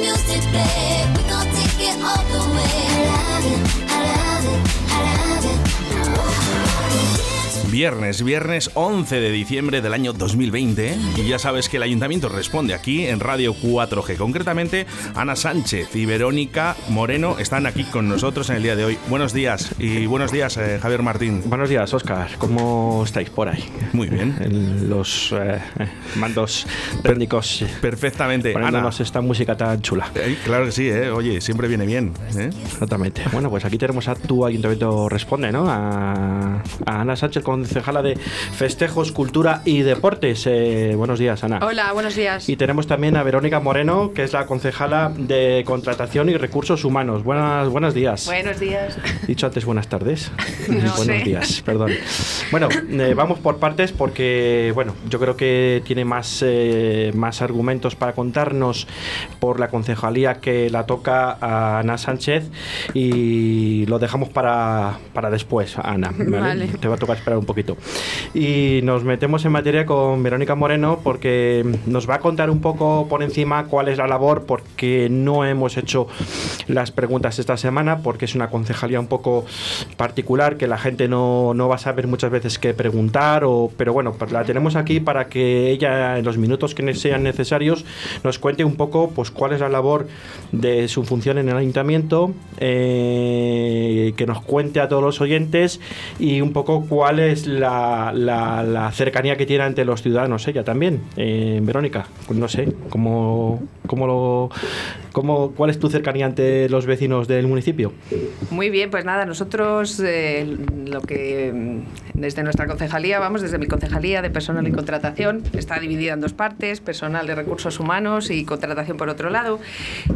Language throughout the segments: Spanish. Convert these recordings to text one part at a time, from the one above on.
music play. We gon' take it all the way. I love it, Viernes, viernes 11 de diciembre del año 2020 y ya sabes que el ayuntamiento responde aquí en Radio 4G. Concretamente, Ana Sánchez y Verónica Moreno están aquí con nosotros en el día de hoy. Buenos días y buenos días, eh, Javier Martín. Buenos días, Oscar. ¿Cómo estáis por ahí? Muy bien. En los eh, mandos técnicos. Perfectamente. Ana. Poniéndonos esta música tan chula. Eh, claro que sí, ¿eh? oye, siempre viene bien. Exactamente. Bueno, pues aquí tenemos a tu ayuntamiento responde, ¿no? A, a Ana Sánchez, concejala de Festejos, Cultura y Deportes. Eh, buenos días, Ana. Hola, buenos días. Y tenemos también a Verónica Moreno, que es la concejala de Contratación y Recursos Humanos. Buenas, buenos días. Buenos días. Dicho antes buenas tardes. No buenos sé. días, perdón. Bueno, eh, vamos por partes porque, bueno, yo creo que tiene más, eh, más argumentos para contarnos por la concejalía que la toca a Ana Sánchez y lo dejamos para, para después, Ana. ¿vale? Vale. Te va a tocar esperar un poquito. Y nos metemos en materia con Verónica Moreno porque nos va a contar un poco por encima cuál es la labor porque no hemos hecho las preguntas esta semana porque es una concejalía un poco particular que la gente no, no va a saber muchas veces qué preguntar o, pero bueno, pues la tenemos aquí para que ella en los minutos que sean necesarios nos cuente un poco pues cuál es la labor de su función en el ayuntamiento eh, que nos cuente a todos los oyentes y un poco cuál es la, la- la cercanía que tiene ante los ciudadanos ella también. Eh, Verónica, no sé, ¿cómo, cómo lo, cómo, ¿cuál es tu cercanía ante los vecinos del municipio? Muy bien, pues nada, nosotros eh, lo que mm, desde nuestra concejalía, vamos, desde mi concejalía de personal y contratación, está dividida en dos partes, personal de recursos humanos y contratación por otro lado.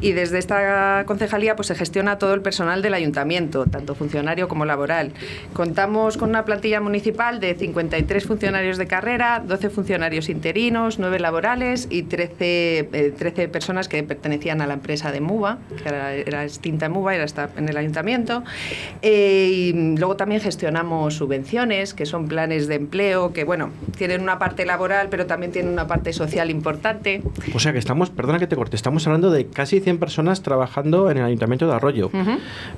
Y desde esta concejalía pues se gestiona todo el personal del ayuntamiento, tanto funcionario como laboral. Contamos con una plantilla municipal de 53 funcionarios de carrera, 12 funcionarios interinos, 9 laborales y 13, eh, 13 personas que pertenecían a la empresa de MUBA, que era, era extinta MUBA, era está en el ayuntamiento. Eh, y luego también gestionamos subvenciones, que son planes de empleo, que bueno, tienen una parte laboral, pero también tienen una parte social importante. O sea que estamos, perdona que te corte, estamos hablando de casi 100 personas trabajando en el ayuntamiento de Arroyo.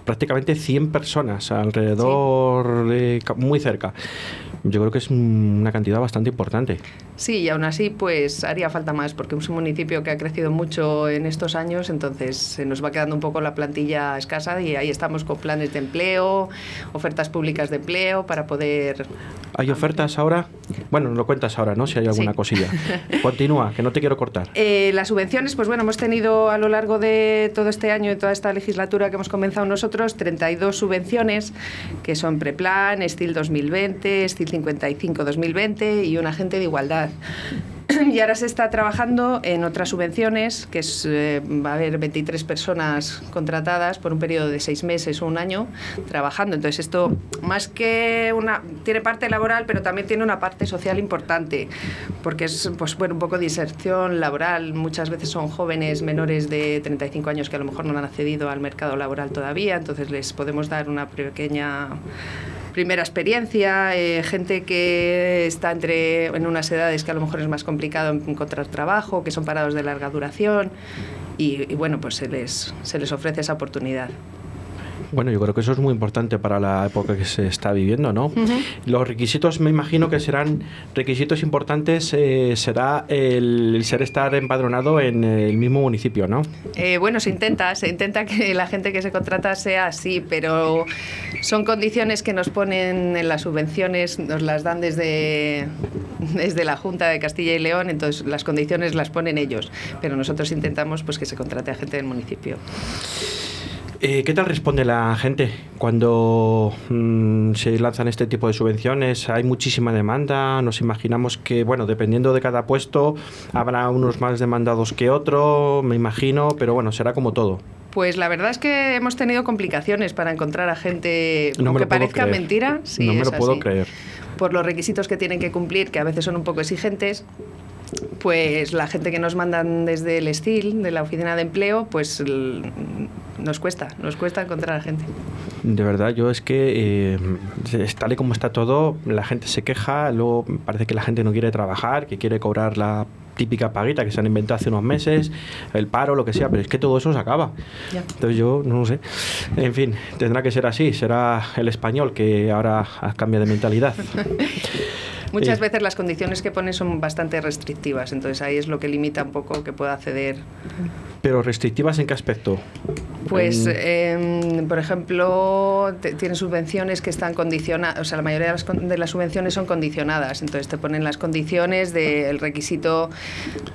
Prácticamente 100 personas alrededor, de, ca- muy cerca. Yo creo que es un- una cantidad bastante importante. Sí, y aún así, pues haría falta más, porque es un municipio que ha crecido mucho en estos años, entonces se nos va quedando un poco la plantilla escasa y ahí estamos con planes de empleo, ofertas públicas de empleo para poder... ¿Hay ofertas ahora? Bueno, lo cuentas ahora, ¿no? Si hay alguna Sí. cosilla. Continúa, que no te quiero cortar. Eh, las subvenciones, pues bueno, hemos tenido a lo largo de todo este año y toda esta legislatura que hemos comenzado nosotros, 32 subvenciones, que son Preplan, Estil 2020, Estil 55 2020 y un agente de igualdad. Y ahora se está trabajando en otras subvenciones, que es, eh, va a haber 23 personas contratadas por un periodo de seis meses o un año trabajando. Entonces esto, más que una, tiene parte laboral, pero también tiene una parte social importante, porque es pues, bueno, un poco de inserción laboral. Muchas veces son jóvenes menores de 35 años que a lo mejor no han accedido al mercado laboral todavía, entonces les podemos dar una pequeña primera experiencia, eh, gente que está entre en unas edades que a lo mejor es más complicado encontrar trabajo, que son parados de larga duración y, y bueno, pues se les, se les ofrece esa oportunidad. Bueno, yo creo que eso es muy importante para la época que se está viviendo, ¿no? Los requisitos, me imagino que serán requisitos importantes, eh, será el, el ser estar empadronado en el mismo municipio, ¿no? Eh, bueno, se intenta, se intenta que la gente que se contrata sea así, pero son condiciones que nos ponen en las subvenciones, nos las dan desde, desde la Junta de Castilla y León, entonces las condiciones las ponen ellos, pero nosotros intentamos pues que se contrate a gente del municipio. Eh, ¿Qué tal responde la gente cuando mm, se lanzan este tipo de subvenciones? Hay muchísima demanda, nos imaginamos que, bueno, dependiendo de cada puesto, habrá unos más demandados que otro, me imagino, pero bueno, será como todo. Pues la verdad es que hemos tenido complicaciones para encontrar a gente, No me aunque parezca creer. mentira, sí, no me es lo puedo así. creer. por los requisitos que tienen que cumplir, que a veces son un poco exigentes, pues la gente que nos mandan desde el STIL, de la oficina de empleo, pues nos cuesta, nos cuesta encontrar a gente. De verdad, yo es que eh, tal y como está todo, la gente se queja, luego parece que la gente no quiere trabajar, que quiere cobrar la típica paguita que se han inventado hace unos meses, el paro, lo que sea, pero es que todo eso se acaba. Ya. Entonces yo no lo sé. En fin, tendrá que ser así, será el español que ahora cambia de mentalidad. Muchas Eh, veces las condiciones que pone son bastante restrictivas, entonces ahí es lo que limita un poco que pueda acceder. Pero restrictivas en qué aspecto? Pues, En- em, por ejemplo, te- tienen subvenciones que están condicionadas, o sea, la mayoría de las, con- de las subvenciones son condicionadas, entonces te ponen las condiciones del requisito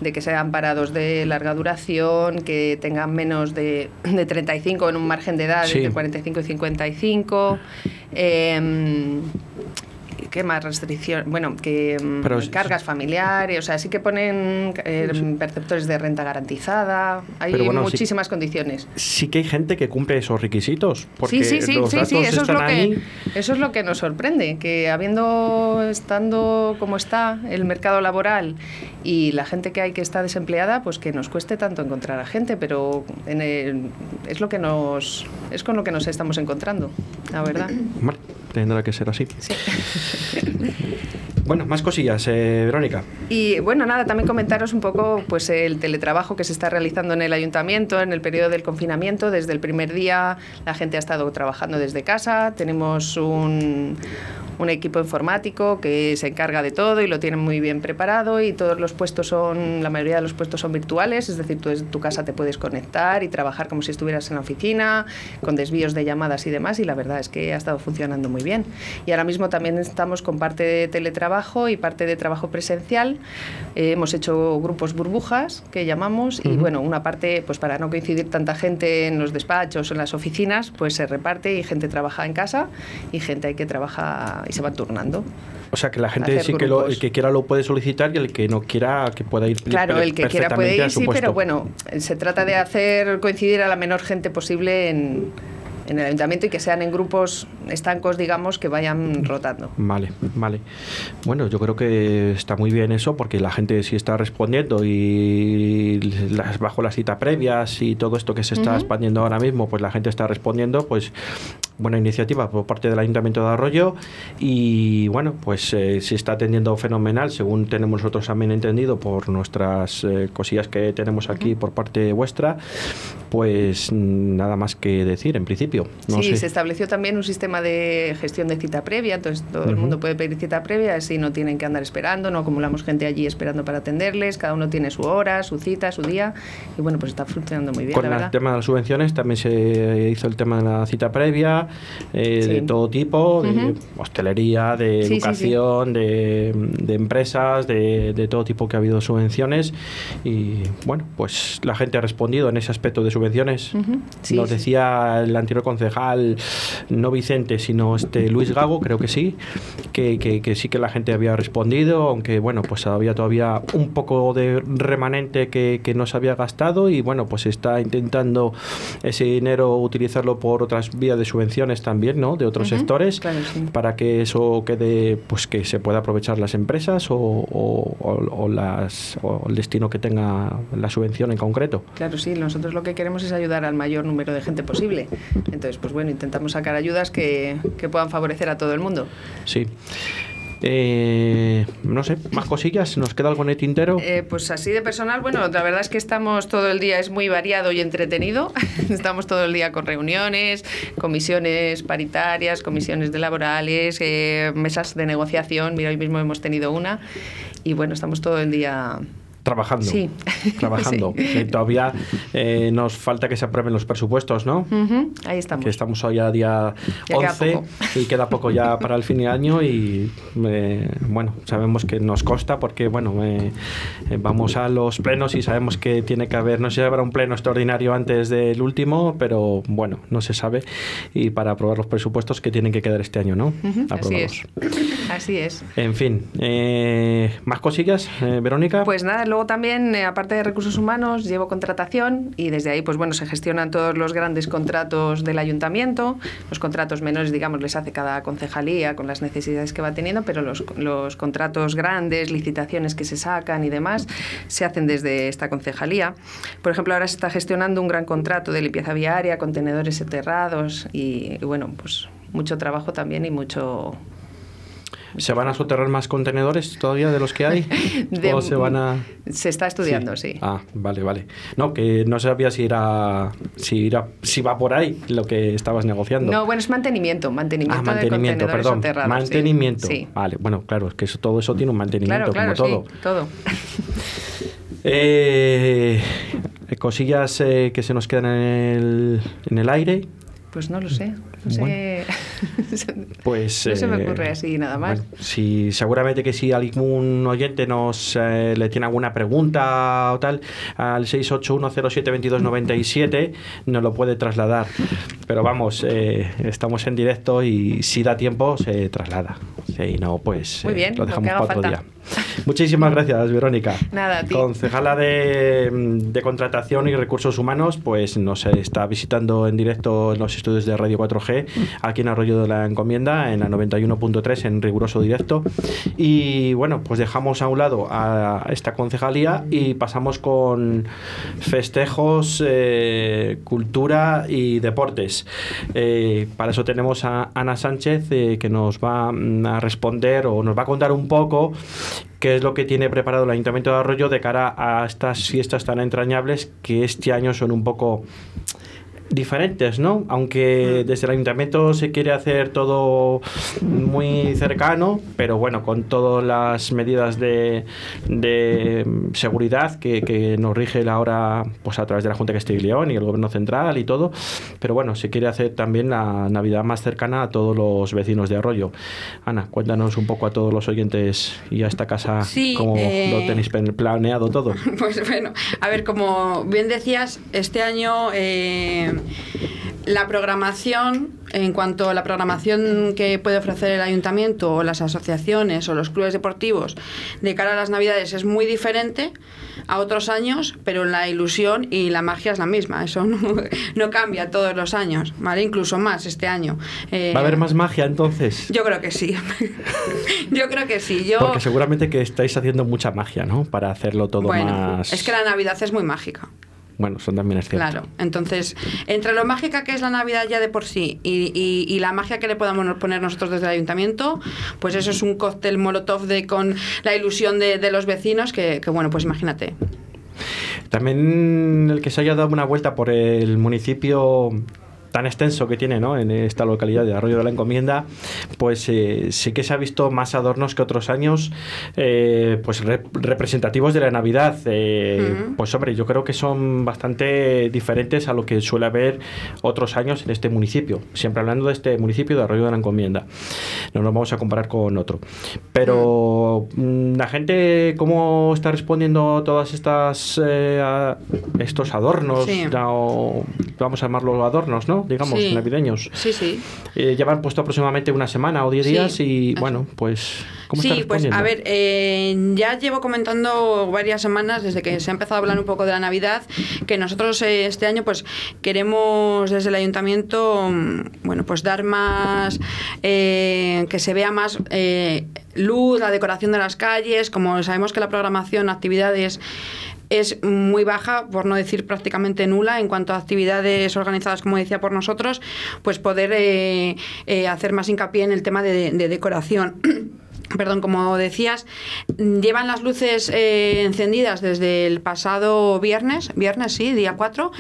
de que sean parados de larga duración, que tengan menos de, de 35 en un margen de edad Sí. entre 45 y 55. em, ¿Qué más restricción? Bueno, que mm, Pero cargas familiares, o sea, sí que ponen eh, perceptores de renta garantizada. Hay sí- muchísimas condiciones. Sí que hay gente que cumple esos requisitos. Porque Sí, sí, sí, los datos eso es, lo ahí. que, eso es lo que nos sorprende, que habiendo, estando como está el mercado laboral y la gente que hay que está desempleada, pues que nos cueste tanto encontrar a gente, pero en el- es lo que nos, es con lo que nos estamos encontrando, la verdad. Tendrá que ser así. Bueno, más cosillas, eh, Verónica. Y bueno, nada, también comentaros un poco pues el teletrabajo que se está realizando en el ayuntamiento en el periodo del confinamiento. Desde el primer día la gente ha estado trabajando desde casa. Tenemos un, un equipo informático que se encarga de todo y lo tienen muy bien preparado y todos los puestos son, la mayoría de los puestos son virtuales, es decir, tú desde tu casa te puedes conectar y trabajar como si estuvieras en la oficina, con desvíos de llamadas y demás y la verdad es que ha estado funcionando muy bien. Y ahora mismo también estamos con parte de teletrabajo y parte de trabajo presencial. Eh, hemos hecho grupos burbujas que llamamos y Ujú. bueno, una parte pues para no coincidir tanta gente en los despachos o en las oficinas, pues se reparte y gente trabaja en casa y gente que trabaja y se va turnando. O sea, que la gente sí que lo, el que quiera lo puede solicitar y el que no quiera que pueda ir Claro, el que quiera puede ir, sí, pero bueno, se trata de hacer coincidir a la menor gente posible en, en el ayuntamiento y que sean en grupos estancos, digamos, que vayan rotando. Vale, vale. Bueno, yo creo que está muy bien eso porque la gente sí está respondiendo y las, bajo las citas previas y todo esto que se está expandiendo ahora mismo, pues la gente está respondiendo, pues buena iniciativa por parte del Ayuntamiento de Arroyo y bueno, pues eh, se está atendiendo fenomenal, según tenemos nosotros también entendido por nuestras eh, cosillas que tenemos aquí por parte vuestra, pues nada más que decir en principio. No sí, sé. se estableció también un sistema de gestión de cita previa, entonces todo el mundo puede pedir cita previa, así no tienen que andar esperando, no acumulamos gente allí esperando para atenderles, cada uno tiene su hora, su cita, su día, y bueno, pues está funcionando muy bien, Con el tema de las subvenciones también se hizo el tema de la cita previa, eh, Sí. de todo tipo, de Ujú. hostelería, de Sí, sí, sí. educación, De, de empresas, de, de todo tipo que ha habido subvenciones. Y bueno, pues la gente ha respondido en ese aspecto de subvenciones. Ujú. Sí, Nos decía el anterior concejal, no Vicente, sino este Luis Gago, creo que sí, que, que- que sí que la gente había respondido, aunque bueno, pues había todavía un poco de remanente que, que no se había gastado y bueno, pues está intentando ese dinero utilizarlo por otras vías de subvenciones también, ¿no? De otros sectores, claro, sí. para que eso quede, pues que se pueda aprovechar las empresas o, o- o- o las, o el destino que tenga la subvención en concreto. Claro, sí, nosotros lo que queremos es ayudar al mayor número de gente posible. Entonces, pues bueno, intentamos sacar ayudas que, que puedan favorecer a todo el mundo. Sí. Eh, no sé, más cosillas. ¿Nos queda algo en el tintero? Eh, pues así de personal, bueno, la verdad es que estamos todo el día, es muy variado y entretenido. estamos todo el día con reuniones, comisiones paritarias, comisiones de laborales, eh, mesas de negociación. Mira, hoy mismo hemos tenido una. Y bueno, estamos todo el día Trabajando. Sí. Trabajando. Sí. Todavía eh, nos falta que se aprueben los presupuestos, ¿no? Ujú, ahí estamos. Que estamos hoy a día Ya queda 11 poco. y queda poco ya para el fin de año y eh, bueno, sabemos que nos costa porque bueno, eh, eh, vamos a los plenos y sabemos que tiene que haber, no sé si habrá un pleno extraordinario antes del último, pero bueno, no se sabe y para aprobar los presupuestos que tienen que quedar este año, ¿no? Ujú, así Aprobados. es. Así es. En fin, eh, ¿más cosillas, eh, Verónica? Pues nada, también, eh, aparte de recursos humanos, llevo contratación y desde ahí, pues bueno, se gestionan todos los grandes contratos del ayuntamiento. Los contratos menores, digamos, les hace cada concejalía con las necesidades que va teniendo, pero los, los contratos grandes, licitaciones que se sacan y demás, se hacen desde esta concejalía. Por ejemplo, ahora se está gestionando un gran contrato de limpieza viaria, contenedores enterrados y, y bueno, pues mucho trabajo también y mucho ¿Se van a soterrar más contenedores todavía de los que hay? De- ¿O se van a...? Se está estudiando, sí. Ah, vale, vale. No, que no sabía si era, si era, si va por ahí lo que estabas negociando. No, bueno, es mantenimiento, mantenimiento, Ah, mantenimiento, de contenedores perdón. soterrados. Mantenimiento. Sí. Vale, bueno, claro, es que eso, todo eso tiene un mantenimiento, Claro, claro, como todo. sí, todo. Eh, cosillas eh, que se nos quedan en el, en el aire. Pues no lo sé. No sé. Pues, no se me eh, ocurre así nada más. Bueno, si, seguramente que si algún oyente nos eh, le tiene alguna pregunta o tal, al 681072297 nos lo puede trasladar. Pero vamos, eh, estamos en directo y si da tiempo se traslada. Si no, pues Muy bien, lo lo dejamos para otro falta. día. Muchísimas gracias, Verónica. Nada, a ti. Concejala de, de Contratación y Recursos Humanos, pues nos está visitando en directo en los estudios de Radio 4G, aquí en Arroyo de la Encomienda, en la 91.3, en riguroso directo. Y bueno, pues dejamos a un lado a esta concejalía y pasamos con festejos, eh, cultura y deportes. Eh, para eso tenemos a Ana Sánchez, eh, que nos va mm, a responder o nos va a contar un poco qué es lo que tiene preparado el Ayuntamiento de Arroyo de cara a estas fiestas tan entrañables que este año son un poco diferentes, ¿no? Aunque desde el ayuntamiento se quiere hacer todo muy cercano, pero bueno, con todas las medidas de, de seguridad que, que nos rige la ahora pues a través de la Junta de Castilla y León y el Gobierno Central y todo, pero bueno, se quiere hacer también la Navidad más cercana a todos los vecinos de Arroyo. Ana, cuéntanos un poco a todos los oyentes y a esta casa Sí, cómo eh, lo tenéis pen- planeado todo. Pues bueno, a ver, como bien decías, este año eh, la programación, en cuanto a la programación que puede ofrecer el ayuntamiento o las asociaciones o los clubes deportivos de cara a las navidades es muy diferente a otros años, pero la ilusión y la magia es la misma. Eso no, no cambia todos los años, ¿vale? Incluso más este año. Eh, ¿Va a haber más magia entonces? Yo creo que sí. yo creo que sí. Yo, Porque seguramente que estáis haciendo mucha magia, ¿no? Para hacerlo todo bueno, más... es que la Navidad es muy mágica. Bueno, eso también es cierto. Claro, entonces, entre lo mágica que es la Navidad ya de por sí y, y- y la magia que le podamos poner nosotros desde el ayuntamiento, pues eso es un cóctel molotov de, con la ilusión de, de los vecinos que, que, bueno, pues imagínate. También el que se haya dado una vuelta por el municipio tan extenso que tiene ¿no? en esta localidad de Arroyo de la Encomienda, pues eh, sí que se ha visto más adornos que otros años, eh, pues re- representativos de la Navidad. Eh. Pues hombre, yo creo que son bastante diferentes a lo que suele haber otros años en este municipio. Siempre hablando de este municipio de Arroyo de la Encomienda. No nos vamos a comparar con otro. Pero mm, la gente, ¿cómo está respondiendo a todas estas estos adornos? Sí. Ya, o vamos a llamarlos adornos, ¿no? Digamos, Sí. navideños. Sí, sí. Eh, llevan puesto aproximadamente una semana o diez Sí, días y bueno, pues ¿cómo sí, pues a ver, eh, ya llevo comentando varias semanas desde que se ha empezado a hablar un poco de la Navidad, que nosotros eh, este año pues queremos desde el ayuntamiento, mm, bueno, pues dar más, eh, que se vea más luz, la decoración de las calles, como sabemos que la programación, actividades es muy baja, por no decir prácticamente nula, en cuanto a actividades organizadas, como decía, por nosotros, pues poder eh, eh, hacer más hincapié en el tema de, de decoración. Perdón, como decías, llevan las luces eh, encendidas desde el pasado viernes, viernes sí, día 4,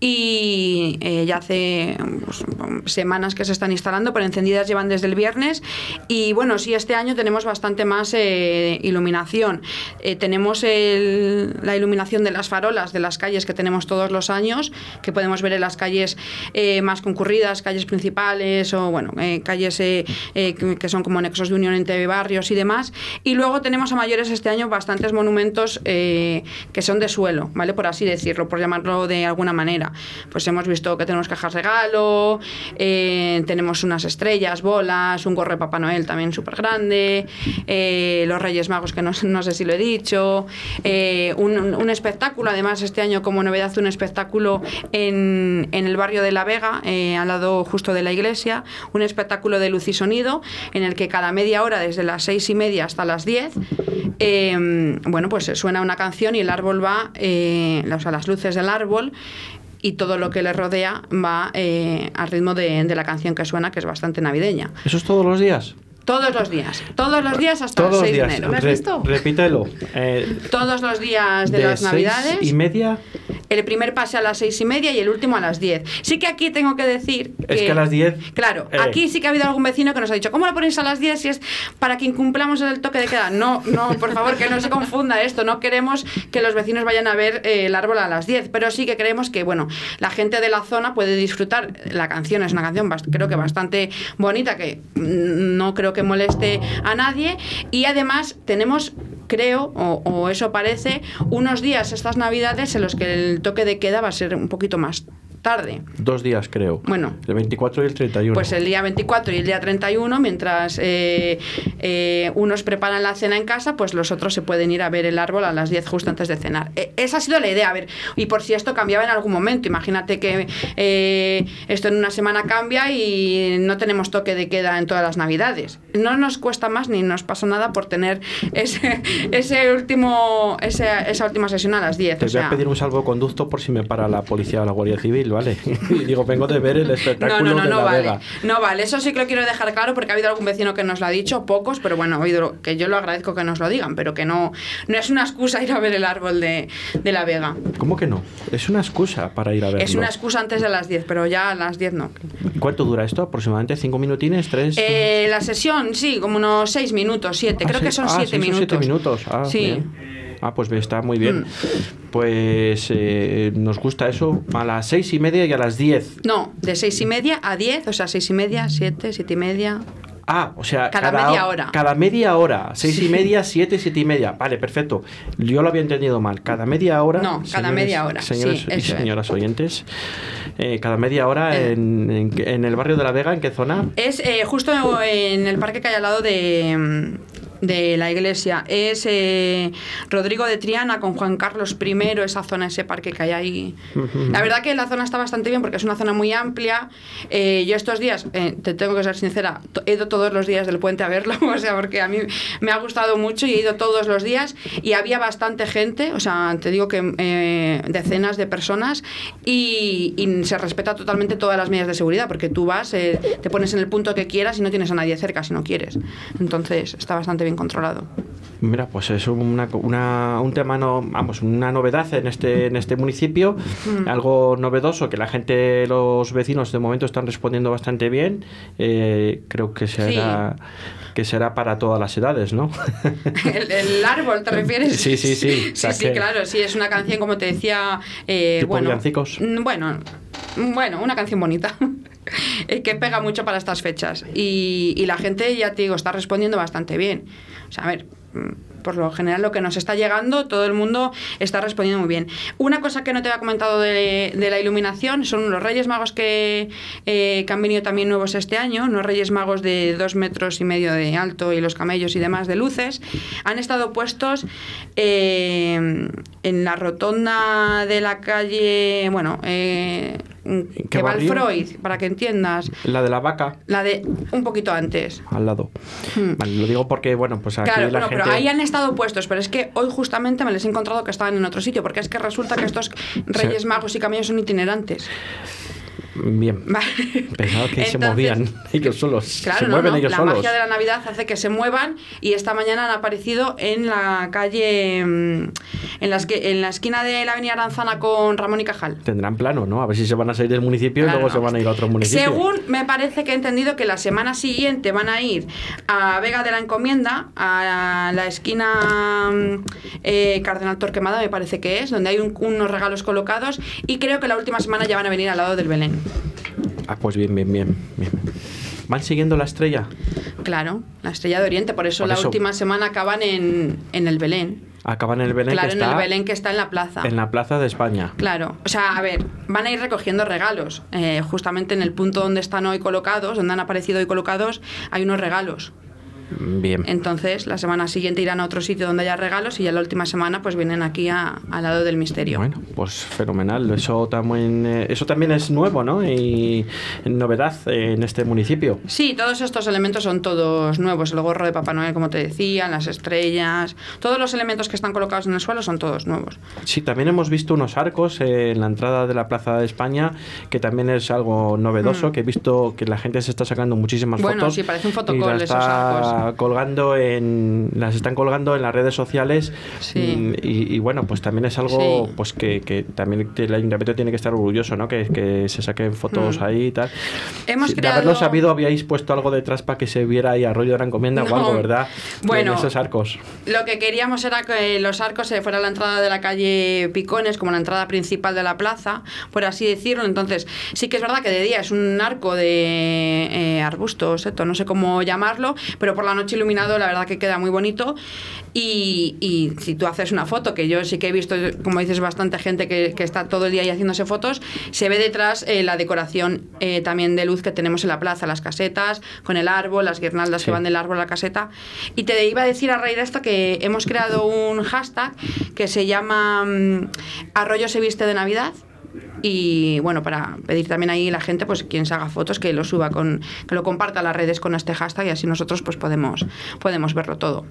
y eh, ya hace pues, semanas que se están instalando, pero encendidas llevan desde el viernes. Y bueno, sí, este año tenemos bastante más eh, iluminación. Tenemos la iluminación de las farolas de las calles que tenemos todos los años, que podemos ver en las calles más concurridas, calles principales o bueno, calles que son como nexos de unión entre barrios y demás. Y luego tenemos a mayores este año bastantes monumentos eh, que son de suelo, ¿vale? Por así decirlo, por llamarlo de alguna manera. Pues hemos visto que tenemos cajas regalo, eh, tenemos unas estrellas, bolas, un gorro de Papá Noel también súper grande, eh, los Reyes Magos, que no, no sé si lo he dicho, un, espectáculo, además este año como novedad un espectáculo en, en el barrio de La Vega, al lado justo de la iglesia, un espectáculo de luz y sonido en el que cada media hora, desde las seis y media hasta las 10, eh, bueno, pues suena una canción y el árbol va, eh, o sea, las luces del árbol y todo lo que le rodea va eh, al ritmo de, de la canción que suena, que es bastante navideña. ¿Eso es todos los días? Todos los días. Todos los días hasta Todos el los 6 días. de enero. ¿Lo has Re- visto? Repítelo. Eh, Todos los días de, de las seis Navidades. y media. El primer pase a las seis y media y el último a las 10. Sí que aquí tengo que decir Es que a las 10, Claro, eh. aquí sí que ha habido algún vecino que nos ha dicho, ¿cómo lo ponéis a las 10 si es para que incumplamos el toque de queda? No, no, por favor, que no se confunda esto. No queremos que los vecinos vayan a ver eh, el árbol a las 10, pero sí que creemos que, bueno, la gente de la zona puede disfrutar. La canción es una canción, creo que bastante bonita, que mm, no creo que moleste a nadie. Y además tenemos creo, o, o eso parece, unos días estas navidades en los que el toque de queda va a ser un poquito más tarde. Dos días, creo. Bueno. El 24 y el 31. Pues el día 24 y el día 31, mientras eh, eh, unos preparan la cena en casa, pues los otros se pueden ir a ver el árbol a las 10 justo antes de cenar. Eh, esa ha sido la idea, a ver, y por si esto cambiaba en algún momento, imagínate que eh, esto en una semana cambia y no tenemos toque de queda en todas las navidades. No nos cuesta más ni nos pasa nada por tener ese, ese último, ese- esa última sesión a las 10. Te o voy a sea, pedir un salvoconducto por si me para la policía o la Guardia Civil, ¿vale? y digo, vengo de ver el No, espectáculo no, no, de no la vale. Vega. No vale, eso sí que lo quiero dejar claro porque ha habido algún vecino que nos lo ha dicho, pocos, pero bueno, ha habido que yo lo agradezco que nos lo digan, pero que no, no es una excusa ir a ver el árbol de, de la Vega. ¿Cómo que no? Es una excusa para ir a verlo. Es una excusa antes de las 10, pero ya a las 10 no. ¿Cuánto dura esto? ¿Aproximadamente cinco minutines? ¿Tres? Eh, la sesión, sí, como unos 6 minutos, 7, Ah, creo sí. que son Ah, 7 seis o minutos. siete minutos. Ah, sí. bien. Ah, pues está muy bien. Mm. Pues eh, nos gusta eso a las seis y media y a las diez. No, de 6 y media a 10, o sea, 6 y media, 7, 7 y media. Ah, o sea, Cada media hora. Cada media hora, seis y media, siete, siete y media. Vale, perfecto. Yo lo había entendido mal. Cada media hora. No, cada media hora, Señores sí, y es. señoras oyentes, eh, cada media hora Eh. en, en, en el barrio de La Vega, ¿en qué zona? Es eh, justo en el parque que hay al lado de, mm, de la iglesia. Es eh, Rodrigo de Triana con Juan Carlos I, esa zona, ese parque que hay ahí. La verdad que la zona está bastante bien porque es una zona muy amplia. Eh, yo estos días, eh, te tengo que ser sincera, he ido todos los días del puente a verlo, o sea, porque a mí me ha gustado mucho y he ido todos los días y había bastante gente, o sea, te digo que eh, decenas de personas y, y se respeta totalmente todas las medidas de seguridad porque tú vas, te pones en el punto que quieras y no tienes a nadie cerca si no quieres. Entonces está bastante bien controlado. Mira, pues es una, una- un tema, no, vamos, una novedad en este, en este municipio, Mm. algo novedoso que la gente, los vecinos de momento están respondiendo bastante bien. Eh, creo que será, que será para todas las edades, ¿no? ¿El, el árbol te refieres? Sí, sí, sí. O Sí, sea sí, que- claro, sí, es una canción, como te decía, eh, ¿Tipo bueno, villancicos? mm, bueno, mm, bueno, una canción bonita. eh, que pega mucho para estas fechas. Y, y la gente, ya te digo, está respondiendo bastante bien. O sea, a ver, por lo general lo que nos está llegando, todo el mundo está respondiendo muy bien. Una cosa que no te había comentado de, la iluminación son los Reyes Magos que, eh, que han venido también nuevos este año, unos Reyes Magos de dos metros y medio de alto y los camellos y demás de luces. Han estado puestos eh, en la rotonda de la calle, bueno, eh, qué que va al? Freud, para que entiendas. La de la vaca, La de un poquito antes. al lado. Hmm. Vale, lo digo porque, bueno, pues aquí Claro, la bueno, gente... pero ahí han estado puestos, pero es que hoy justamente me les he encontrado que estaban en otro sitio, porque es que resulta que estos Reyes Magos y Camellos son itinerantes. Bien. Pensaba que se Entonces- movían ellos solos. Claro, se no, mueven no, ellos la solos. magia de la Navidad hace que se muevan y esta mañana han aparecido en la calle, mm, en la, en la esquina de la avenida Aranzana con Ramón y Cajal. Tendrán plano, ¿no? A ver si se van a salir del municipio Claro, y luego no. se van a ir a otro municipio. Según me parece que he entendido que la semana siguiente van a ir a Vega de la Encomienda, a la esquina mm, eh, Cardenal Torquemada, me parece que es, donde hay un- unos regalos colocados, y creo que la última semana ya van a venir al lado del Belén. Ah, pues bien, bien, bien, bien. ¿Van siguiendo la estrella? Claro, la estrella de Oriente, por eso Por la eso. última semana acaban en, en el Belén. Acaban en el Belén claro, que en está el Belén que está en la plaza. en la plaza de España. Claro, o sea, a ver, van a ir recogiendo regalos. Eh, justamente en el punto donde están hoy colocados, donde han aparecido hoy colocados, hay unos regalos. Bien. Entonces, la semana siguiente irán a otro sitio donde haya regalos y ya la última semana pues vienen aquí a- al lado del misterio. Bueno, pues fenomenal. Eso también, eh, eso también es nuevo, ¿no? Y novedad en este municipio. Sí, todos estos elementos son todos nuevos. El gorro de Papá Noel, como te decía, las estrellas, todos los elementos que están colocados en el suelo son todos nuevos. Sí, también hemos visto unos arcos en la entrada de la Plaza de España, que también es algo novedoso, que he visto que la gente se está sacando muchísimas Mm. Bueno, fotos. sí, parece un fotocall esos está colgando en, las están colgando en las redes sociales. Sí. Mm, Y, y bueno, pues también es algo Sí. pues que, que también el ayuntamiento tiene que estar orgulloso, ¿no? Que, que se saquen fotos Mm. ahí y tal. Hemos De haberlo sabido, habíais puesto algo detrás para que se viera ahí arroyo de la encomienda o No. algo, ¿verdad? Bueno. En esos arcos. Lo que queríamos era que los arcos se fuera la entrada de la calle Picones, como la entrada principal de la plaza, por así decirlo. Entonces, sí que es verdad que de día es un arco de eh, arbustos, seto, no sé cómo llamarlo, pero por la noche iluminado la verdad que queda muy bonito. Y, y si tú haces una foto, que yo sí que he visto, como dices, bastante gente que, que está todo el día ahí haciéndose fotos, se ve detrás eh, la decoración eh, también de luz que tenemos en la plaza, las casetas, con el árbol, las guirnaldas Sí. que van del árbol a la caseta. Y te iba a decir a raíz de esto que hemos creado un hashtag que se llama mm, Arroyo se viste de Navidad. Y bueno, para pedir también ahí la gente, pues quien se haga fotos, que lo suba con, que lo comparta a las redes con este hashtag y así nosotros pues podemos, podemos verlo todo.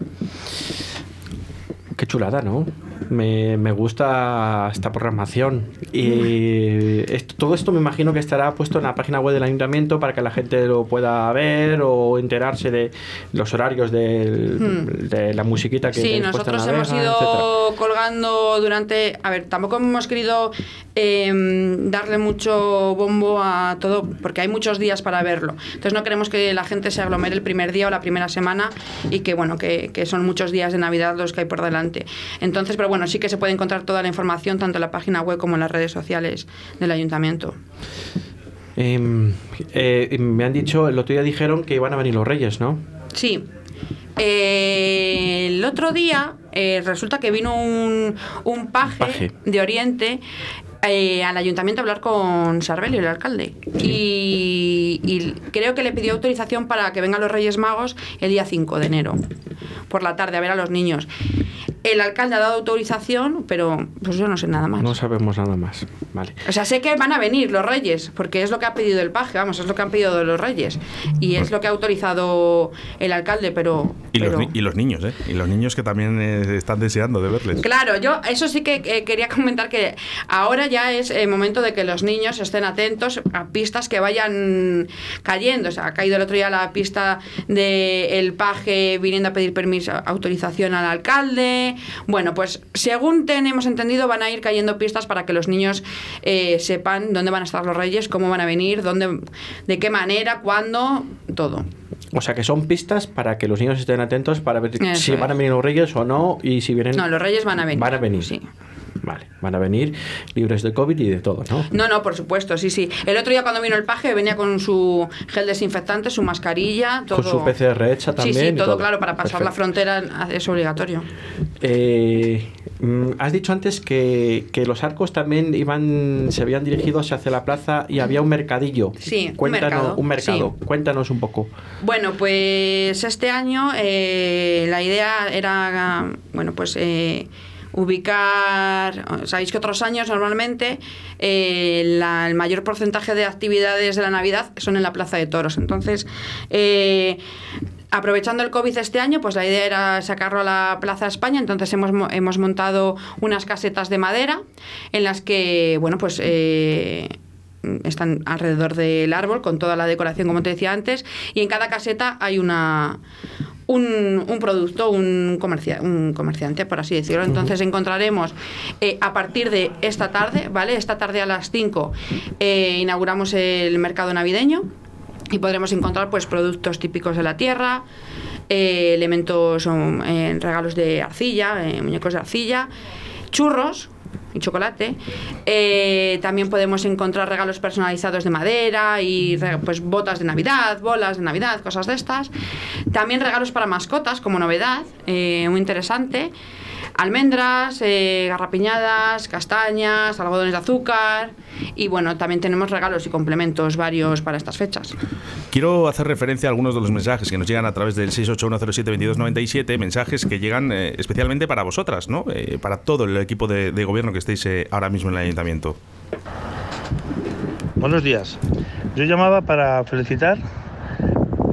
Qué chulada, ¿no? Me, me gusta esta programación. Y esto- todo esto me imagino que estará puesto en la página web del ayuntamiento para que la gente lo pueda ver o enterarse de los horarios del- de la musiquita que Hmm. Sí, nosotros hemos verja, ido etcétera. colgando durante... A ver, tampoco hemos querido eh, darle mucho bombo a todo, porque hay muchos días para verlo. Entonces no queremos que la gente se aglomere el primer día o la primera semana y que, bueno, que, que son muchos días de Navidad los que hay por delante. Entonces, pero bueno, sí que se puede encontrar toda la información tanto en la página web como en las redes sociales del ayuntamiento. Em, eh, me han dicho, el otro día dijeron que iban a venir los reyes, ¿no? Sí. Eh, el otro día eh, resulta que vino un, un paje, paje. de Oriente eh, al ayuntamiento a hablar con Sarbelio, el alcalde. Y, y creo que le pidió autorización para que vengan los Reyes Magos el día 5 de enero, por la tarde, a ver a los niños. El alcalde ha dado autorización, pero pues yo no sé nada más. No sabemos nada más. Vale. O sea, sé que van a venir los reyes, porque es lo que ha pedido el paje, vamos, es lo que han pedido los reyes. Y es lo que ha autorizado el alcalde, pero... Y, los, pero- ni- y los niños, ¿eh? Y los niños que también eh, están deseando de verles. Claro, yo eso sí que eh, quería comentar que ahora ya es el momento de que los niños estén atentos a pistas que vayan cayendo. O sea, ha caído el otro día la pista del el paje viniendo a pedir permiso, autorización al alcalde. Bueno, pues según tenemos entendido, van a ir cayendo pistas para que los niños eh, sepan dónde van a estar los reyes, cómo van a venir, dónde, de qué manera, cuándo, todo. O sea que son pistas para que los niños estén atentos para ver Eso si van a venir los reyes o no y si vienen. No, los reyes van a venir. Van a venir. Sí. Vale, van a venir libres de COVID y de todo, ¿no? No, no, por supuesto, sí, sí. El otro día cuando vino el paje venía con su gel desinfectante, su mascarilla, todo. Con su PCR hecha Sí, sí, también y todo, todo. claro, para pasar la frontera es obligatorio. Eh, mm, has dicho antes que, que los arcos también iban, se habían dirigido hacia la plaza y había un mercadillo. Sí, un Cuéntanos, mercado, un mercado. sí. Cuéntanos un poco. Bueno, pues este año eh, la idea era, bueno, pues eh, ubicar, sabéis que otros años normalmente eh, la- el mayor porcentaje de actividades de la Navidad son en la Plaza de Toros. Entonces, eh, aprovechando el COVID este año, pues la idea era sacarlo a la Plaza España, entonces hemos, mo- hemos montado unas casetas de madera en las que, bueno, pues... eh, están alrededor del árbol con toda la decoración como te decía antes y en cada caseta hay una un, un producto, un, comercia- un comerciante, por así decirlo. Entonces encontraremos eh, a partir de esta tarde, ¿vale? Esta tarde a las 5 eh, inauguramos el mercado navideño y podremos encontrar pues productos típicos de la tierra, eh, elementos, eh, regalos de arcilla, muñecos de arcilla, churros y chocolate. Eh, también podemos encontrar regalos personalizados de madera y pues botas de Navidad, bolas de Navidad, cosas de estas. También regalos para mascotas como novedad, eh, muy interesante. Almendras, eh, garrapiñadas, castañas, algodones de azúcar y bueno, también tenemos regalos y complementos varios para estas fechas. Quiero hacer referencia a algunos de los mensajes que nos llegan a través del 681072297, mensajes que llegan eh, especialmente para vosotras, ¿no? Eh, para todo el equipo de, de gobierno que estéis eh, ahora mismo en el ayuntamiento. Buenos días. Yo llamaba para felicitar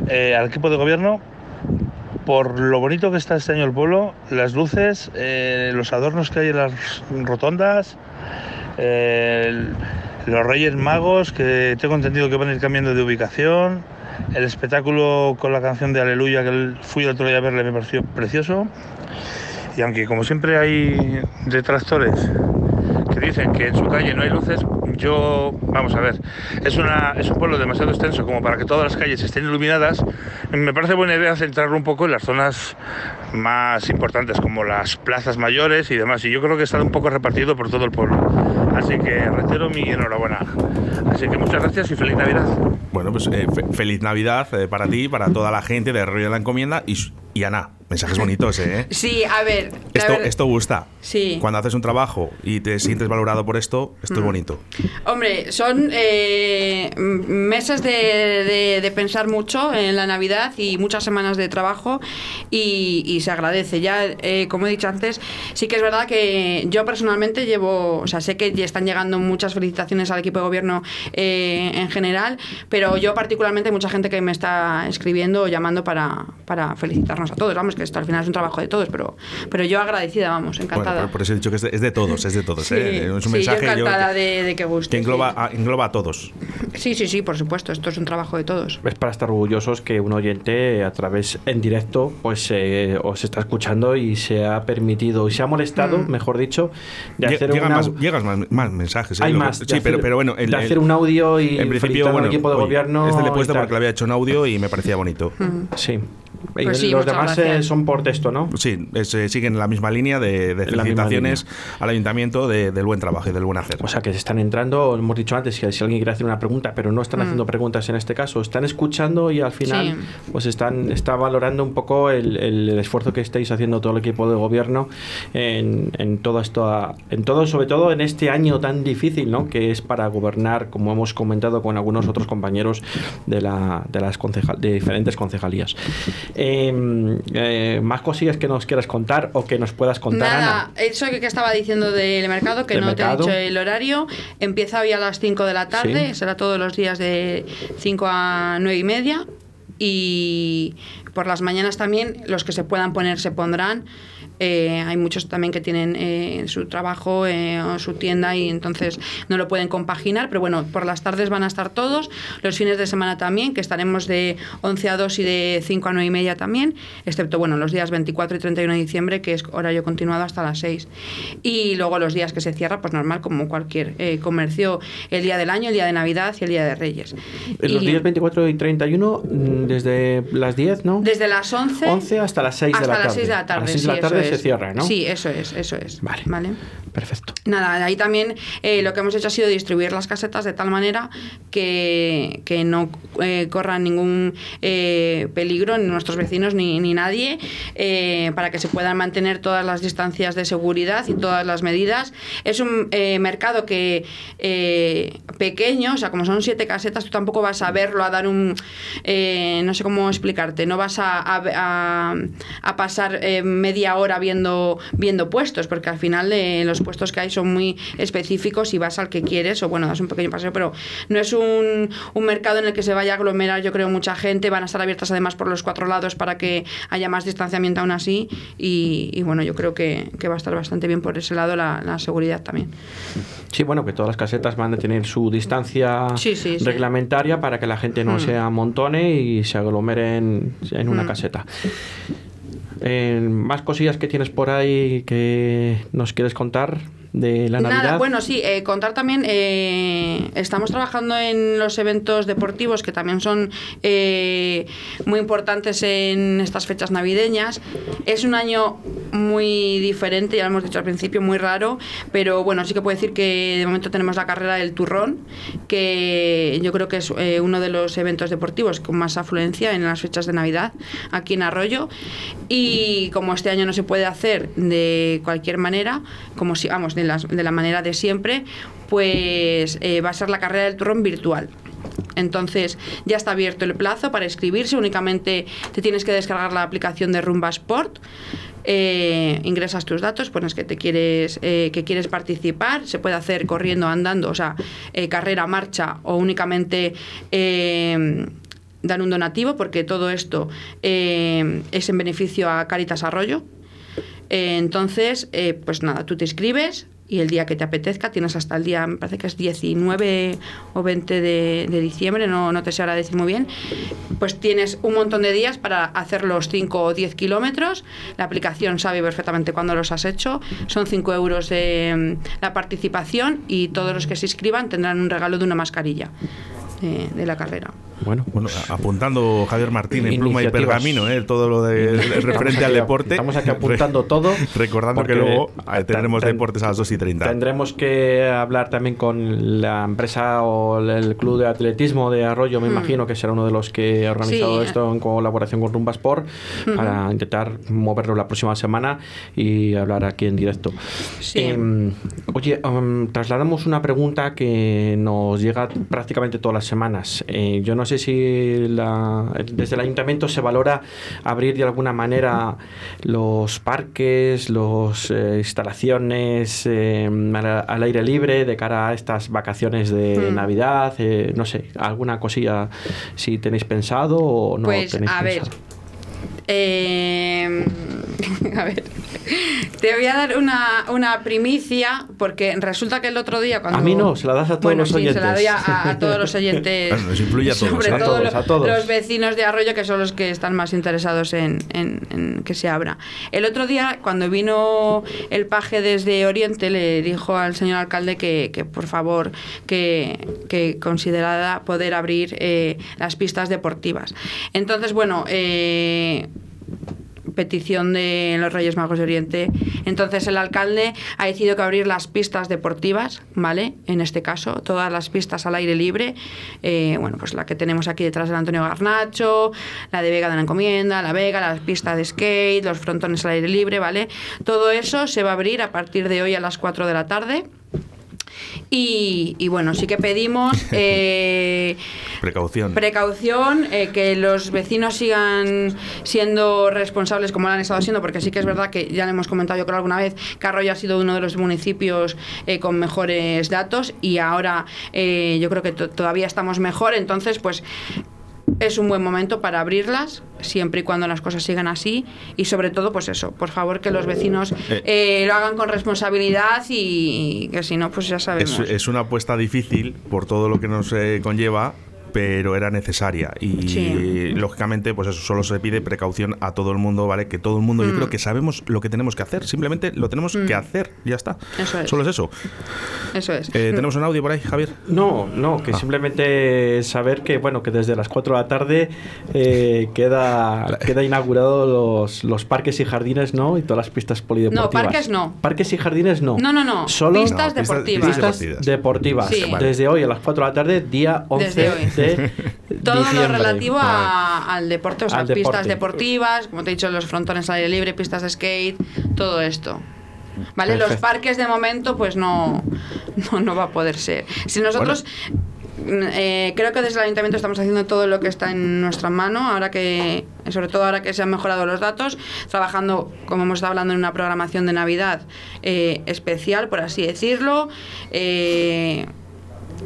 eh, al equipo de gobierno por lo bonito que está este año el pueblo, las luces, eh, los adornos que hay en las rotondas, eh, los Reyes Magos que tengo entendido que van a ir cambiando de ubicación, el espectáculo con la canción de Aleluya que fui el otro día a verle me pareció precioso. Y aunque como siempre hay detractores que dicen que en su calle no hay luces, yo, vamos a ver, es, un pueblo demasiado extenso como para que todas las calles estén iluminadas. Me parece buena idea centrarlo un poco en las zonas más importantes, como las plazas mayores y demás. Y yo creo que está un poco repartido por todo el pueblo. Así que reitero mi enhorabuena. Así que muchas gracias y feliz Navidad. Bueno, pues eh, fe- feliz Navidad eh, para ti, para toda la gente de Río de la Encomienda y, y Ana. Mensajes bonitos, ¿eh? Sí, a ver. Esto, esto gusta. Sí. Cuando haces un trabajo y te sientes valorado por esto, esto es bonito. Hombre, son eh, meses de, de- de pensar mucho en la Navidad y muchas semanas de trabajo y, y se agradece. Ya, eh, como he dicho antes, sí que es verdad que yo personalmente llevo, o sea, sé que ya están llegando muchas felicitaciones al equipo de gobierno eh, en general, pero yo particularmente hay mucha gente que me está escribiendo o llamando para, para felicitarnos a todos. Vamos, que esto al final es un trabajo de todos, pero, pero yo agradecida, vamos, encantada. Bueno, por, por eso he dicho que es de, es de todos, es de todos. Sí, ¿eh? Es un sí, mensaje yo yo- encantada de, de que guste. que engloba, sí. a, engloba a todos. Sí, sí, sí, por supuesto. Esto es un trabajo de todos. Es para estar orgullosos que un oyente a través en directo pues eh, os está escuchando y se ha permitido y se ha molestado, Mm. mejor dicho, de Lle- hacer llegan una- más, llegan más, más mensajes. ¿eh? Hay Lo- más. Sí, pero, hacer- pero bueno. el- de hacer un audio y en principio, bueno, al equipo de oye, gobierno. Este le he puesto porque le había hecho un audio y me parecía bonito. Sí. Pues sí, los demás eh, son por texto, ¿no? Sí, es, eh, siguen la misma línea de, de felicitaciones al ayuntamiento de- del buen trabajo y del buen hacer. O sea, que se están entrando, hemos dicho antes, que si alguien quiere hacer una pregunta, pero no están haciendo preguntas en este caso, están escuchando y al final, Mm. Sí. pues están está valorando un poco el, el- el esfuerzo que estáis haciendo todo el equipo de gobierno en, en todo esto, en todo, sobre todo en este año tan difícil, ¿no? Que es para gobernar, como hemos comentado con algunos otros compañeros de, la, de las de diferentes concejalías. Eh, eh, más cosillas que nos quieras contar o que nos puedas contar, Nada, Ana. eso que, estaba diciendo del mercado, que Del no te mercado. he dicho el horario, empieza hoy a las 5 de la tarde, Sí. será todos los días de 5 a 9 y media. Y por las mañanas también, los que se puedan poner se pondrán. Eh, hay muchos también que tienen eh, su trabajo eh, o su tienda y entonces no lo pueden compaginar, pero bueno, por las tardes van a estar todos, los fines de semana también, que estaremos de 11 a 2 y de 5 a 9 y media también, excepto bueno, los días 24 y 31 de diciembre, que es horario continuado hasta las 6. Y luego los días que se cierra, pues normal, como cualquier eh, comercio, el día del año, el día de Navidad y el día de Reyes. Los Y días 24 y 31, mm, desde las 10, ¿no? desde las 11, 11 hasta las 6 de hasta la tarde. las 6 de la tarde. A las 6 de sí, la tarde eso se es. cierra, ¿no? Sí, eso es, eso es. Vale. ¿Vale? Perfecto. Nada, ahí también eh, lo que hemos hecho ha sido distribuir las casetas de tal manera que, que no eh, corran ningún eh, peligro ni nuestros vecinos ni, ni nadie, eh, para que se puedan mantener todas las distancias de seguridad y todas las medidas. Es un eh, mercado que eh, pequeño, o sea, como son siete casetas, tú tampoco vas a verlo, a dar un... no sé cómo explicarte, no vas a, a- pasar media hora viendo, viendo puestos, porque al final los puestos que hay son muy específicos y vas al que quieres, o bueno, das un pequeño paseo, pero no es un, un mercado en el que se vaya a aglomerar, yo creo, mucha gente, van a estar abiertas además por los cuatro lados para que haya más distanciamiento aún así, y, y bueno, yo creo que, que va a estar bastante bien por ese lado la, la seguridad también. Sí, bueno, que todas las casetas van a tener su distancia Sí, sí, sí. reglamentaria para que la gente no Mm. se amontone y se aglomere en, en una Mm. caseta. Eh, más cosillas que tienes por ahí que nos quieres contar de la Navidad. Nada, bueno, sí, eh, contar también, eh, Eh, estamos trabajando en los eventos deportivos que también son eh, muy importantes en estas fechas navideñas. Es un año muy diferente, ya lo hemos dicho al principio, muy raro, pero bueno, sí que puedo decir que de momento tenemos la carrera del turrón, que yo creo que es eh, uno de los eventos deportivos con más afluencia en las fechas de Navidad aquí en Arroyo. Y como este año no se puede hacer de cualquier manera, como si, vamos, de, la manera de siempre, pues eh, va a ser la carrera del turrón virtual. Entonces ya está abierto el plazo para inscribirse, únicamente te tienes que descargar la aplicación de Rumba Sport. eh, ingresas tus datos, pones que te quieres eh, que quieres participar, se puede hacer corriendo, andando, o sea, carrera, marcha o únicamente eh, dar un donativo, porque todo esto eh, es en beneficio a Caritas Arroyo. Eh, entonces, eh, pues nada, tú te inscribes y el día que te apetezca, tienes hasta el día, me parece que es 19 o 20 de, de diciembre, no, no te sé ahora decir muy bien, pues tienes un montón de días para hacer los 5 o 10 kilómetros. La aplicación sabe perfectamente cuándo los has hecho. Son 5 euros eh, la participación y todos los que se inscriban tendrán un regalo de una mascarilla eh, de la carrera. Bueno, Bueno, a- apuntando Javier Martín en pluma y pergamino, ¿eh? todo lo de referente al deporte. estamos aquí apuntando todo, Recordando que luego eh, tendremos ten- deportes a las 2 y 30. Tendremos que hablar también con la empresa o el club de atletismo de Arroyo, me imagino que será uno de los que ha organizado Sí. esto en colaboración con Rumba Sport para intentar moverlo la próxima semana y hablar aquí en directo. Sí. Em, oye, em, trasladamos una pregunta que nos llega prácticamente todas las semanas. Eh, yo no sé si la- desde el ayuntamiento se valora abrir de alguna manera los parques, las instalaciones eh, al, al aire libre de cara a estas vacaciones de Mm. Navidad. eh, no sé, alguna cosilla si tenéis pensado o no pues tenéis a ver. pensado. Eh, a ver, te voy a dar una, una primicia porque resulta que el otro día cuando... A mí no, se la das a todos bueno, los sí, se la doy a, oyentes. a todos los oyentes. Bueno, nos influye a todos, Sobre ¿eh? A todo todos, lo- a todos. los vecinos de Arroyo que son los que están más interesados en, en- en que se abra. El otro día cuando vino el paje desde Oriente le dijo al señor alcalde que, que, por favor que, que considerara poder abrir eh, las pistas deportivas. Entonces, bueno, eh, petición de los Reyes Magos de Oriente. Entonces el alcalde ha decidido que abrir las pistas deportivas, ¿vale? En este caso, todas las pistas al aire libre. Eh, bueno, pues la que tenemos aquí detrás del Antonio Garnacho, la de Vega de la Encomienda, la Vega, las pistas de skate, los frontones al aire libre, ¿vale? Todo eso se va a abrir a partir de hoy a las 4 de la tarde. Y, y bueno, sí que pedimos eh, Precaución. precaución, eh, que los vecinos sigan siendo responsables como lo han estado siendo, porque sí que es verdad que ya le hemos comentado yo creo alguna vez que Arroyo ha sido uno de los municipios eh, con mejores datos y ahora eh, yo creo que to- todavía estamos mejor, entonces pues es un buen momento para abrirlas, siempre y cuando las cosas sigan así. Y sobre todo, pues eso, por favor que los vecinos Eh. eh, lo hagan con responsabilidad y, y que si no, pues ya Es, sabemos. es una apuesta difícil por todo lo que nos eh, conlleva, pero era necesaria. Y Sí. lógicamente, pues eso solo se pide precaución a todo el mundo, ¿vale? Que todo el mundo, yo Mm. creo que sabemos lo que tenemos que hacer. Simplemente lo tenemos que hacer, ya está. Eso es. Solo es eso. Eso es. Eh, ¿Tenemos un audio por ahí, Javier? No, no, que Ah. simplemente saber que bueno que desde las 4 de la tarde eh, queda queda inaugurado los, los parques y jardines, ¿no? Y todas las pistas polideportivas. No, parques no. Parques y jardines no. No, no, no. Solo pistas No, deportivas. pistas. Sí. Desde hoy a las 4 de la tarde, día 11 Desde hoy. De Todo diciembre. lo relativo a- al deporte, o sea, Al pistas deporte. deportivas, como te he dicho, los frontones al aire libre, pistas de skate, todo esto. ¿Vale? Los parques de momento, pues no, no, no va a poder ser. Si nosotros. mm, eh, creo que desde el ayuntamiento estamos haciendo todo lo que está en nuestra mano, ahora que, sobre todo ahora que se han mejorado los datos, trabajando, como hemos estado hablando, en una programación de Navidad eh, especial, por así decirlo. Eh,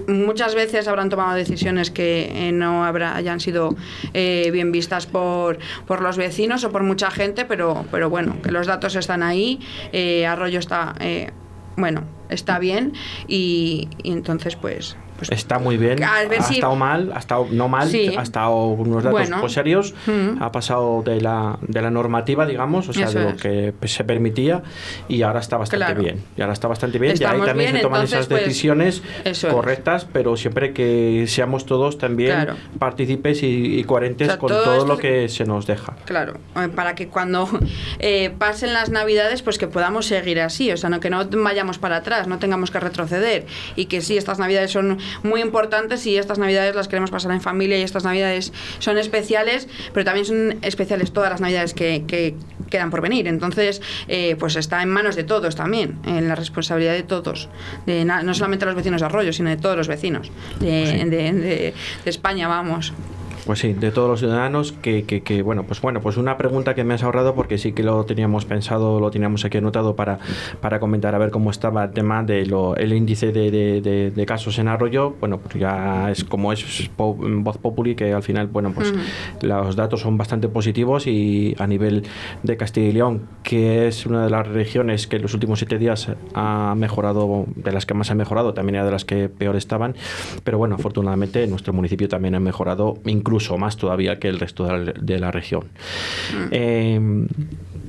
muchas veces habrán tomado decisiones que eh, no habrá, hayan sido eh, bien vistas por, por los vecinos o por mucha gente, pero, pero bueno, que los datos están ahí, eh, Arroyo está, bueno, está bien y entonces pues, pues Está muy bien. A ver ha si- estado mal, ha estado no mal, Sí. ha estado unos datos Bueno. pues, serios, Mm. ha pasado de la, de la normativa, digamos, o sea, Eso de lo es. que se permitía y ahora está bastante Claro. bien. Y ahora está bastante bien y ahí Estamos también bien, se toman entonces, esas pues, decisiones es. correctas, pero siempre que seamos todos también Claro. partícipes y, y coherentes O sea, con todo todo lo que se nos deja. Claro, eh, para que cuando eh, pasen las navidades, pues que podamos seguir así, o sea, no, que no vayamos para atrás, no tengamos que retroceder y que sí, estas navidades son muy importantes y estas navidades las queremos pasar en familia y estas navidades son especiales, pero también son especiales todas las navidades que, que quedan por venir. Entonces, eh, pues está en manos de todos también, en la responsabilidad de todos, de na- no solamente los vecinos de Arroyo, sino de todos los vecinos de, de- de- de España, vamos. Pues sí, de todos los ciudadanos que, que, que, bueno, pues bueno, pues una pregunta que me has ahorrado porque sí que lo teníamos pensado, lo teníamos aquí anotado para, para comentar a ver cómo estaba el tema de lo, el índice de, de- de- de casos en arroyo. Bueno, pues ya es como es po- voz populi que al final, bueno, pues los datos son bastante positivos y a nivel de Castilla y León, que es una de las regiones que en los últimos siete días ha mejorado, de las que más ha mejorado, también era de las que peor estaban, pero bueno, afortunadamente nuestro municipio también ha mejorado incluso más todavía que el resto de la, de la región. Eh,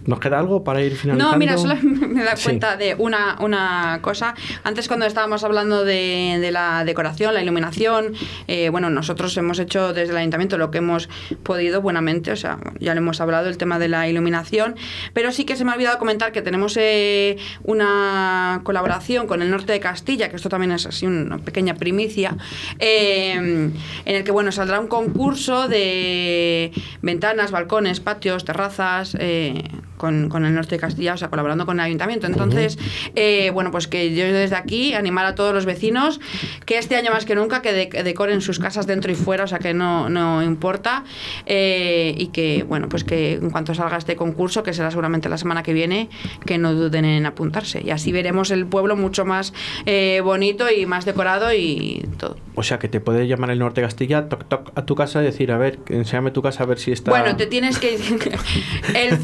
¿Nos queda algo para ir finalizando? No, mira, solo me da Sí. cuenta de una, una cosa. Antes cuando estábamos hablando de, de la decoración, la iluminación, eh, bueno, nosotros hemos hecho desde el ayuntamiento lo que hemos podido buenamente, o sea, ya lo hemos hablado, el tema de la iluminación, pero sí que se me ha olvidado comentar que tenemos eh, una colaboración con el norte de Castilla, que esto también es así una pequeña primicia, eh, en el que, bueno, saldrá un concurso de ventanas, balcones, patios, terrazas, eh, con, con el norte de Castilla, o sea, colaborando con el ayuntamiento. Entonces, eh, bueno, pues que yo desde aquí animar a todos los vecinos que este año más que nunca que de- decoren sus casas dentro y fuera, o sea, que no, no importa, eh, y que, bueno, pues que en cuanto salga este concurso, que será seguramente la semana que viene, que no duden en apuntarse. Y así veremos el pueblo mucho más eh, bonito y más decorado y todo. O sea, que te puede llamar el norte de Castilla, toc, toc, a tu casa y decir, a ver, enséñame tu casa a ver si está... Bueno, te tienes que. el-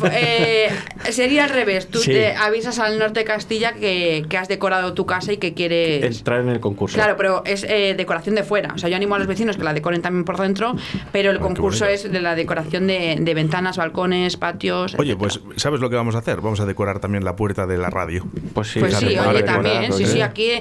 eh, sería al revés. Tú Sí. te avisas al norte de Castilla que, que has decorado tu casa y que quieres. Entrar en el concurso. Claro, pero es eh, decoración de fuera. O sea, yo animo a los vecinos que la decoren también por dentro, pero el Ah, concurso es de la decoración de, de ventanas, balcones, patios. Oye, etcétera. pues ¿sabes lo que vamos a hacer? Vamos a decorar también la puerta de la radio. Pues sí, Pues sí, oye, decorar, también, sí, ¿no? sí, aquí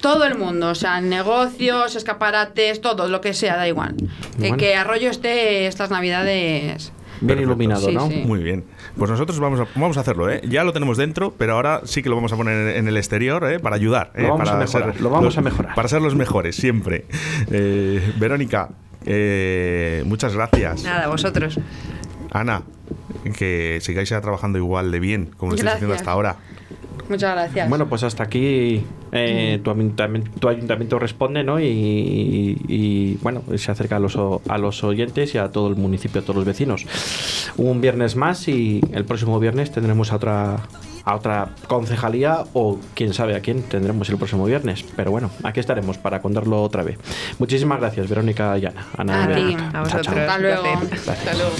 todo el mundo, o sea, negocios, escaparates, todo lo que sea, da igual. Eh, que Arroyo esté estas navidades. Bien Perfecto. iluminado, Sí, ¿no? sí. Muy bien. Pues nosotros vamos a, vamos a hacerlo, ¿eh? Ya lo tenemos dentro, pero ahora sí que lo vamos a poner en el exterior, ¿eh? Para ayudar, ¿eh? Lo vamos para a mejorar, ser lo vamos los- a mejorar. Para ser los mejores, siempre. Eh, Verónica, eh, muchas gracias. Nada, vosotros. Ana, que sigáis ya trabajando igual de bien, como lo estáis haciendo hasta ahora. Muchas gracias. Bueno, pues hasta aquí eh, tu, ayuntamiento, tu ayuntamiento responde, ¿no? Y, y- y, bueno, se acerca a los, a los oyentes y a todo el municipio, a todos los vecinos. Un viernes más y el próximo viernes tendremos a otra a otra concejalía o quién sabe a quién tendremos el próximo viernes. Pero bueno, aquí estaremos para contarlo otra vez. Muchísimas gracias, Verónica y Ana. Ana A ti. A vosotros. chao. Hasta luego. Placer. Hasta luego.